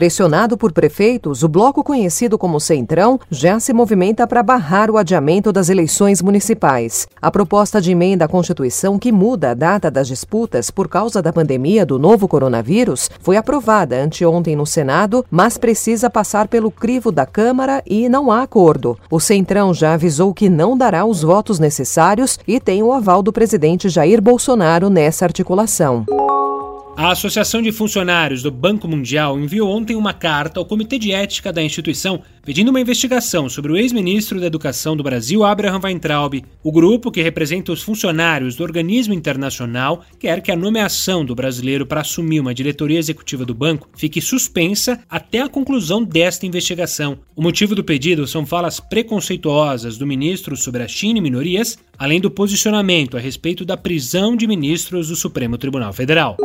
Pressionado por prefeitos, o bloco conhecido como Centrão já se movimenta para barrar o adiamento das eleições municipais. A proposta de emenda à Constituição que muda a data das disputas por causa da pandemia do novo coronavírus foi aprovada anteontem no Senado, mas precisa passar pelo crivo da Câmara e não há acordo. O Centrão já avisou que não dará os votos necessários e tem o aval do presidente Jair Bolsonaro nessa articulação. A Associação de Funcionários do Banco Mundial enviou ontem uma carta ao Comitê de Ética da instituição pedindo uma investigação sobre o ex-ministro da Educação do Brasil, Abraham Weintraub. O grupo, que representa os funcionários do organismo internacional, quer que a nomeação do brasileiro para assumir uma diretoria executiva do banco fique suspensa até a conclusão desta investigação. O motivo do pedido são falas preconceituosas do ministro sobre a China e minorias, além do posicionamento a respeito da prisão de ministros do Supremo Tribunal Federal.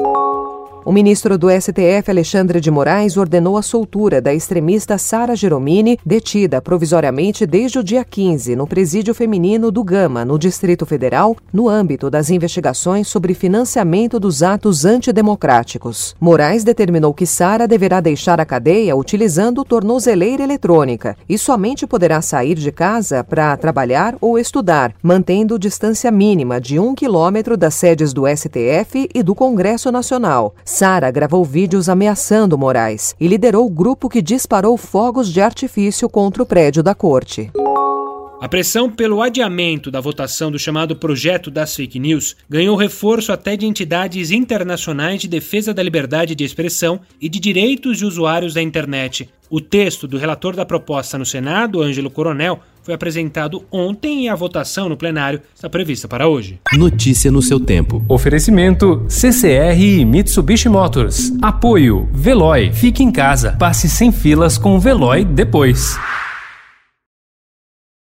O ministro do STF, Alexandre de Moraes, ordenou a soltura da extremista Sara Geromini, detida provisoriamente desde o dia 15 no presídio feminino do Gama, no Distrito Federal, no âmbito das investigações sobre financiamento dos atos antidemocráticos. Moraes determinou que Sara deverá deixar a cadeia utilizando tornozeleira eletrônica e somente poderá sair de casa para trabalhar ou estudar, mantendo distância mínima de um quilômetro das sedes do STF e do Congresso Nacional. Sara gravou vídeos ameaçando Moraes e liderou o grupo que disparou fogos de artifício contra o prédio da corte. A pressão pelo adiamento da votação do chamado Projeto das Fake News ganhou reforço até de entidades internacionais de defesa da liberdade de expressão e de direitos de usuários da internet. O texto do relator da proposta no Senado, Ângelo Coronel, foi apresentado ontem e a votação no plenário está prevista para hoje. Notícia no seu tempo. Oferecimento CCR e Mitsubishi Motors. Apoio Veloy. Fique em casa. Passe sem filas com o Veloy depois.